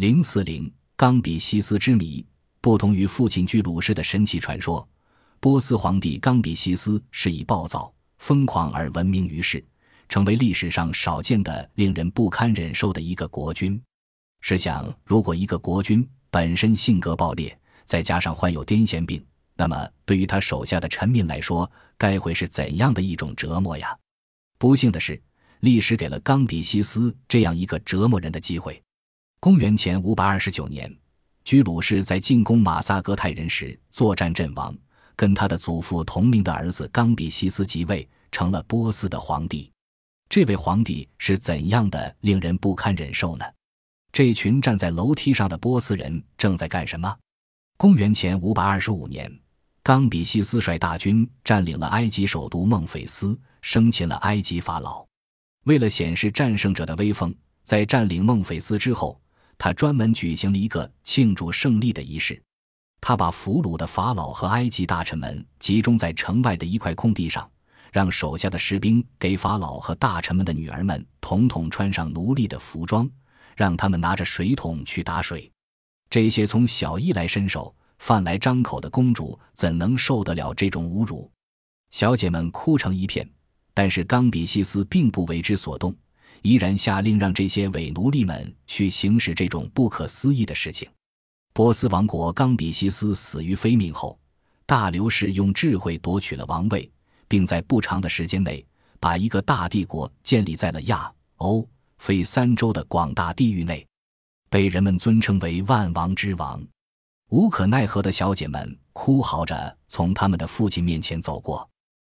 零四零，冈比西斯之谜。不同于父亲居鲁士的神奇传说，波斯皇帝冈比西斯是以暴躁、疯狂而闻名于世，成为历史上少见的令人不堪忍受的一个国君。试想，如果一个国君本身性格暴烈，再加上患有癫痫病，那么对于他手下的臣民来说，该会是怎样的一种折磨呀？不幸的是，历史给了冈比西斯这样一个折磨人的机会。公元前五百二十九年。居鲁士在进攻马萨格泰人时作战阵亡，跟他的祖父同名的儿子冈比西斯即位，成了波斯的皇帝。这位皇帝是怎样的令人不堪忍受呢？这群站在楼梯上的波斯人正在干什么？公元前五百二十五年，冈比西斯率大军占领了埃及首都孟菲斯，生擒了埃及法老。为了显示战胜者的威风，在占领孟菲斯之后。他专门举行了一个庆祝胜利的仪式，他把俘虏的法老和埃及大臣们集中在城外的一块空地上，让手下的士兵给法老和大臣们的女儿们统统穿上奴隶的服装，让他们拿着水桶去打水。这些从小衣来伸手、饭来张口的公主怎能受得了这种侮辱？小姐们哭成一片，但是冈比西斯并不为之所动。依然下令让这些伪奴隶们去行使这种不可思议的事情。波斯王国冈比西斯死于非命后，大流士用智慧夺取了王位，并在不长的时间内把一个大帝国建立在了亚欧非三洲的广大地域内，被人们尊称为万王之王。无可奈何的小姐们哭嚎着从他们的父亲面前走过，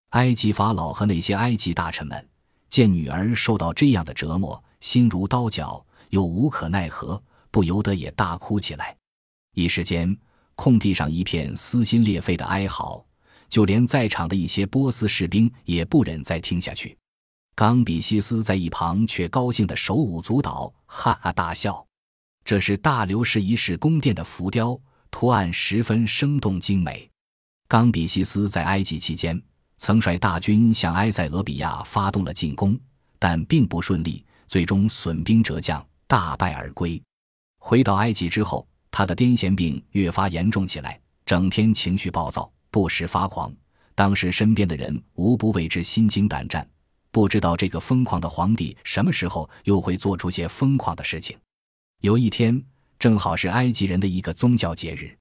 埃及法老和那些埃及大臣们。见女儿受到这样的折磨，心如刀绞，又无可奈何，不由得也大哭起来。一时间，空地上一片撕心裂肺的哀嚎，就连在场的一些波斯士兵也不忍再听下去。冈比西斯在一旁却高兴得手舞足蹈，哈哈大笑。这是大流士一世宫殿的浮雕，图案十分生动精美。冈比西斯在埃及期间。曾率大军向埃塞俄比亚发动了进攻，但并不顺利，最终损兵折将，大败而归。回到埃及之后，他的癫痫病越发严重起来，整天情绪暴躁，不时发狂。当时身边的人无不为之心惊胆战，不知道这个疯狂的皇帝什么时候又会做出些疯狂的事情。有一天，正好是埃及人的一个宗教节日，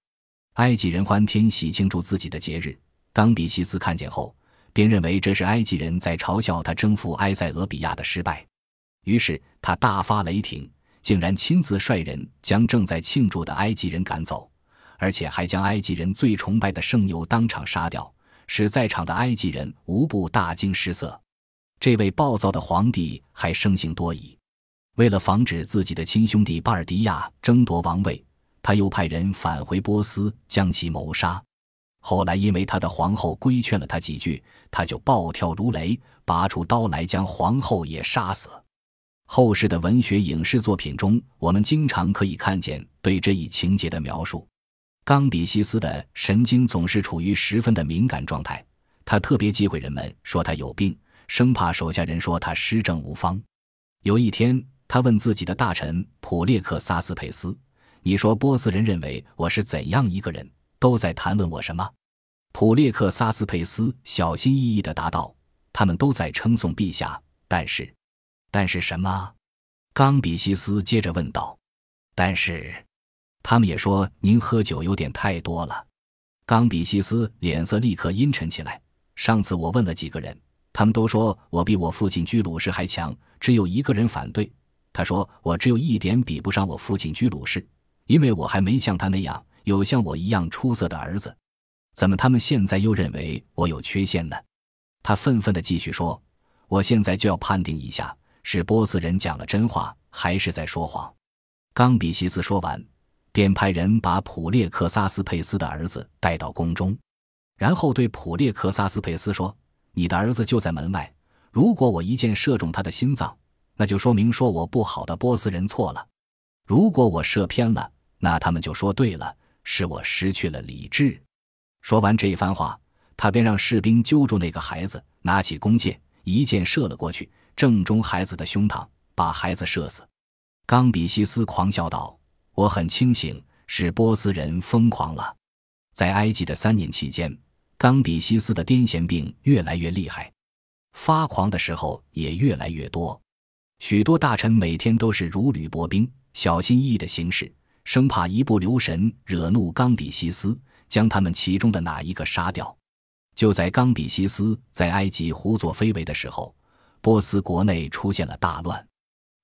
埃及人欢天喜庆祝自己的节日。冈比西斯看见后。便认为这是埃及人在嘲笑他征服埃塞俄比亚的失败，于是他大发雷霆，竟然亲自率人将正在庆祝的埃及人赶走，而且还将埃及人最崇拜的圣牛当场杀掉，使在场的埃及人无不大惊失色。这位暴躁的皇帝还生性多疑，为了防止自己的亲兄弟巴尔迪亚争夺王位，他又派人返回波斯将其谋杀。后来，因为他的皇后规劝了他几句，他就暴跳如雷，拔出刀来将皇后也杀死。后世的文学、影视作品中，我们经常可以看见对这一情节的描述。冈比西斯的神经总是处于十分的敏感状态，他特别忌讳人们说他有病，生怕手下人说他施政无方。有一天，他问自己的大臣普列克萨斯佩斯：“你说波斯人认为我是怎样一个人？”都在谈论我什么？普列克萨斯佩斯小心翼翼地答道：“他们都在称颂陛下，但是，但是什么？”冈比西斯接着问道：“但是，他们也说您喝酒有点太多了。”冈比西斯脸色立刻阴沉起来。上次我问了几个人，他们都说我比我父亲居鲁士还强，只有一个人反对。他说我只有一点比不上我父亲居鲁士，因为我还没像他那样。有像我一样出色的儿子，怎么他们现在又认为我有缺陷呢？他愤愤地继续说：“我现在就要判定一下，是波斯人讲了真话，还是在说谎。”冈比西斯说完，便派人把普列克萨斯佩斯的儿子带到宫中，然后对普列克萨斯佩斯说：“你的儿子就在门外，如果我一箭射中他的心脏，那就说明说我不好的波斯人错了；如果我射偏了，那他们就说对了。”使我失去了理智。说完这一番话，他便让士兵揪住那个孩子，拿起弓箭，一箭射了过去，正中孩子的胸膛，把孩子射死。冈比西斯狂笑道：“我很清醒，是波斯人疯狂了。在埃及的三年期间，冈比西斯的癫痫病越来越厉害，发狂的时候也越来越多。许多大臣每天都是如履薄冰，小心翼翼的行事，生怕一不留神惹怒冈比西斯，将他们其中的哪一个杀掉。就在冈比西斯在埃及胡作非为的时候，波斯国内出现了大乱。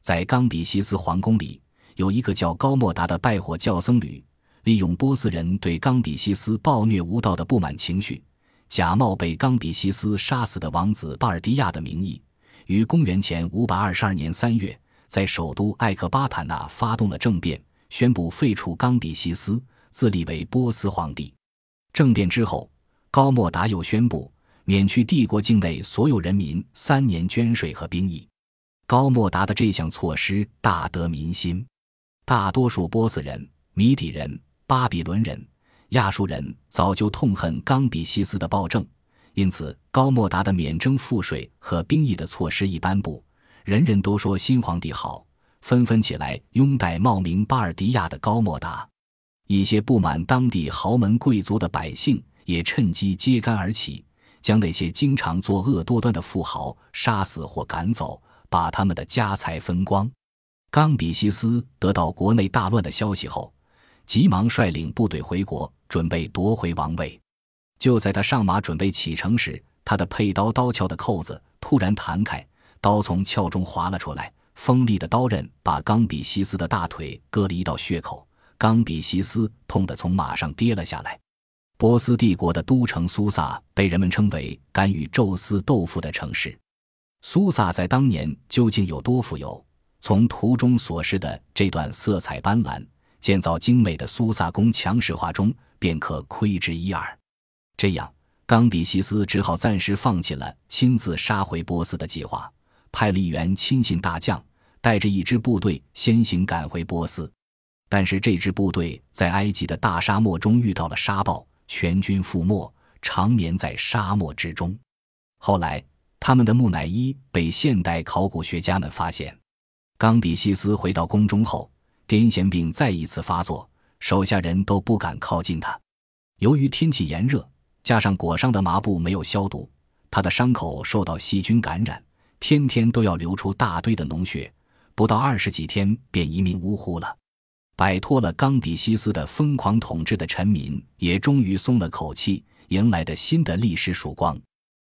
在冈比西斯皇宫里。有一个叫高莫达的拜火教僧侣，利用波斯人对冈比西斯暴虐无道的不满情绪，假冒被冈比西斯杀死的王子巴尔迪亚的名义，于公元前五百二十二年三月，在首都艾克巴坦纳发动了政变，宣布废除冈比西斯，自立为波斯皇帝。政变之后，高莫达又宣布免去帝国境内所有人民三年捐税和兵役。高莫达的这项措施大得民心。大多数波斯人、米底人、巴比伦人、亚述人早就痛恨冈比西斯的暴政，因此高莫达的免征赋税和兵役的措施一颁布，人人都说新皇帝好，纷纷起来拥戴冒名巴尔迪亚的高莫达。一些不满当地豪门贵族的百姓也趁机揭竿而起，将那些经常作恶多端的富豪杀死或赶走，把他们的家财分光。冈比西斯得到国内大乱的消息后，急忙率领部队回国，准备夺回王位。就在他上马准备启程时，他的佩刀刀鞘的扣子突然弹开，刀从鞘中滑了出来，锋利的刀刃把冈比西斯的大腿割了一道血口。冈比西斯痛得从马上跌了下来。波斯帝国的都城苏萨被人们称为敢与宙斯斗富的城市。苏萨在当年究竟有多富有？从图中所示的这段色彩斑斓、建造精美的苏萨宫墙石画中，便可窥之一二。这样，冈比西斯只好暂时放弃了亲自杀回波斯的计划，派了一员亲信大将，带着一支部队先行赶回波斯。但是，这支部队在埃及的大沙漠中遇到了沙暴，全军覆没，长眠在沙漠之中。后来，他们的木乃伊被现代考古学家们发现。冈比西斯回到宫中后，癫痫病再一次发作，手下人都不敢靠近他。由于天气炎热，加上裹上的麻布没有消毒，他的伤口受到细菌感染，天天都要流出大堆的脓血，不到二十几天便一命呜呼了。摆脱了冈比西斯的疯狂统治的臣民也终于松了口气，迎来的新的历史曙光。